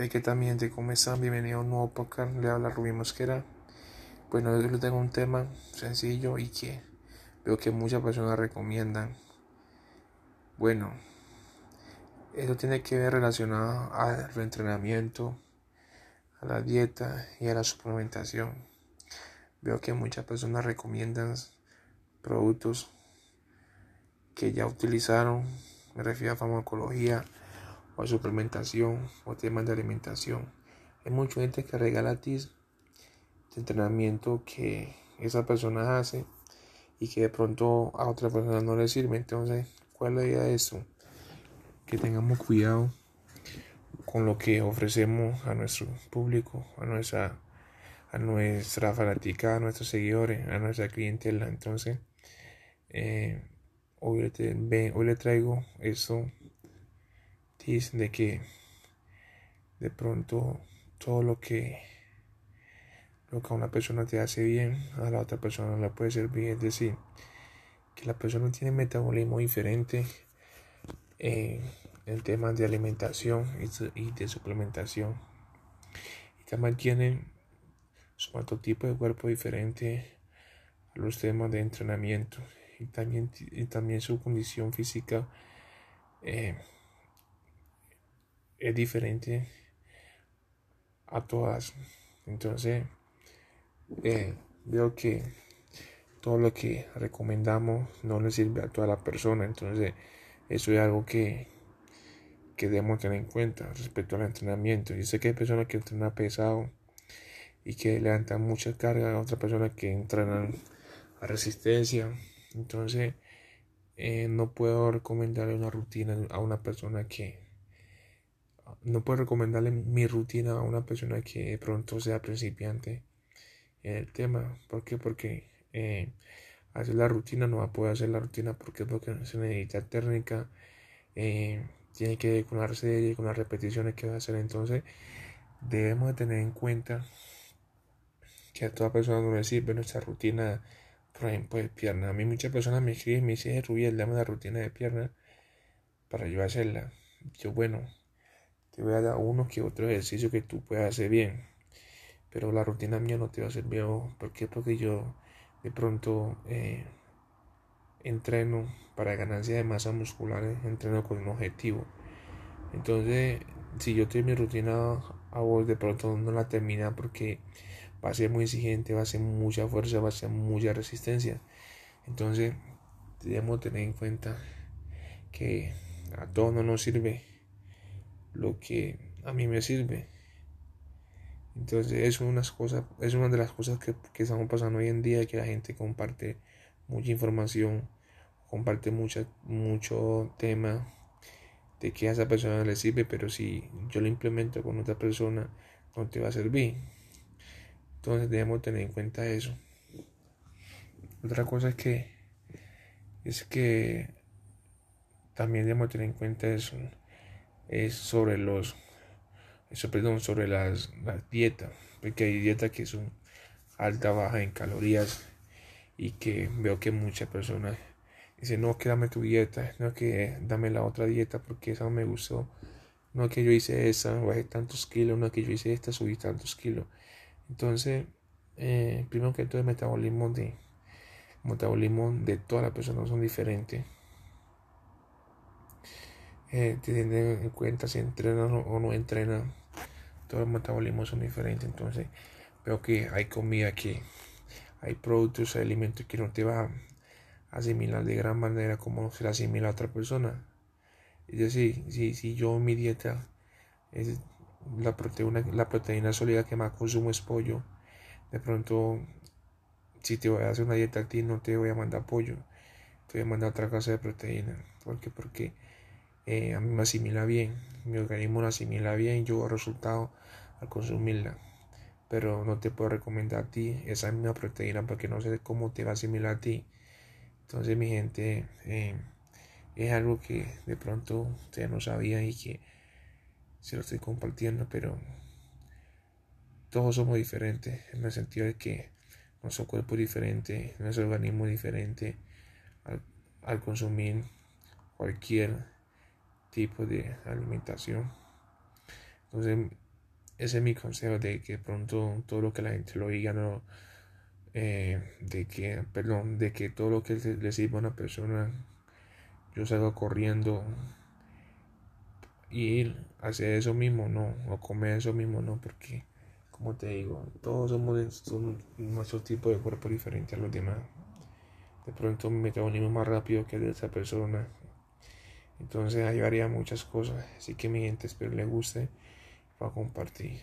Hey, ¿qué tal, gente? ¿Cómo están? Bienvenido a un nuevo podcast. Le habla Rubí Mosquera. Bueno, hoy les tengo un tema sencillo y que veo que muchas personas recomiendan. Bueno, eso tiene que ver relacionado al reentrenamiento, a la dieta y a la suplementación. Veo que muchas personas recomiendan productos que ya utilizaron. Me refiero a farmacología o suplementación o temas de alimentación. Hay mucha gente que regala tips de entrenamiento que esa persona hace y que de pronto a otra persona no le sirve. Entonces, ¿cuál es la idea de eso? Que tengamos cuidado con lo que ofrecemos a nuestro público, a nuestra, a nuestra fanática, a nuestros seguidores, a nuestra clientela. Entonces, eh, hoy, hoy le traigo eso de que de pronto todo lo que lo que a una persona te hace bien a la otra persona no le puede servir. Es decir que la persona tiene metabolismo diferente en temas de alimentación y de suplementación. Y también tienen su tipo de cuerpo diferente a los temas de entrenamiento. Y también, también su condición física eh, es diferente a todas. Entonces, eh, veo que todo lo que recomendamos no le sirve a toda la persona. Entonces, eso es algo que, que debemos tener en cuenta respecto al entrenamiento. Yo sé que hay personas que entrenan pesado y que levantan mucha carga a otras personas que entrenan a resistencia. Entonces, eh, no puedo recomendarle una rutina a una persona que no puedo recomendarle mi rutina a una persona que de pronto sea principiante en el tema. ¿Por qué? Porque eh, hacer la rutina no va a poder hacer la rutina porque es lo que se necesita técnica. Eh, tiene que con la serie, con las repeticiones que va a hacer. Entonces, debemos de tener en cuenta que a toda persona no le sirve nuestra rutina, por ejemplo, de pierna. A mí muchas personas me escriben y me dicen, Rubiel, dame la rutina de pierna para yo hacerla. Yo, bueno, te voy a dar uno que otro ejercicio que tú puedas hacer bien. Pero la rutina mía no te va a servir. ¿Por qué? Porque yo de pronto eh, entreno para ganancia de masa muscular, entreno con un objetivo. Entonces, si yo tengo mi rutina a vos, de pronto no la termina porque va a ser muy exigente, va a ser mucha fuerza, va a ser mucha resistencia. Entonces, debemos tener en cuenta que a todos no nos sirve lo que a mí me sirve. Entonces es, unas cosas, es una de las cosas que, estamos pasando hoy en día, que la gente comparte mucha información, comparte mucha, mucho tema de que a esa persona le sirve, pero si yo lo implemento con otra persona, no te va a servir. Entonces debemos tener en cuenta eso. Otra cosa es que es que también debemos tener en cuenta eso es sobre los eso perdón sobre las, dietas porque hay dietas que son alta baja en calorías y que veo que muchas personas dicen no que dame tu dieta no que dame la otra dieta porque esa no me gustó no que yo hice esa bajé tantos kilos no que yo hice esta subí tantos kilos entonces eh, primero que todo el metabolismo de metabolismo de todas las personas son diferentes eh, en cuenta si entrenan o no entrenan, todos los metabolismos son diferentes. Entonces, veo que hay comida que hay productos, hay alimentos que no te va a asimilar de gran manera como se la asimila a otra persona. Es decir, si, si yo mi dieta es la proteína, la proteína sólida que más consumo es pollo, de pronto si te voy a hacer una dieta a ti no te voy a mandar pollo, te voy a mandar otra clase de proteína. ¿Por qué? Porque eh, a mí me asimila bien, mi organismo lo asimila bien, yo veo resultados al consumirla. Pero no te puedo recomendar a ti esa misma proteína porque no sé cómo te va a asimilar a ti. Entonces, mi gente, eh, es algo que de pronto ustedes no sabían y que se lo estoy compartiendo, pero todos somos diferentes en el sentido de que nuestro cuerpo es diferente, nuestro organismo es diferente al consumir cualquier tipo de alimentación. Entonces ese es mi consejo de que pronto todo lo que la gente lo diga no eh, de que perdón de que todo lo que le sirva a una persona yo salgo corriendo y ir hacer eso mismo no o comer eso mismo no porque como te digo todos somos, nuestro tipo de cuerpo diferente a los demás. De pronto me metabolismo más rápido que el de esa persona entonces ahí varía muchas cosas. Así que mi gente espero le guste. Para compartir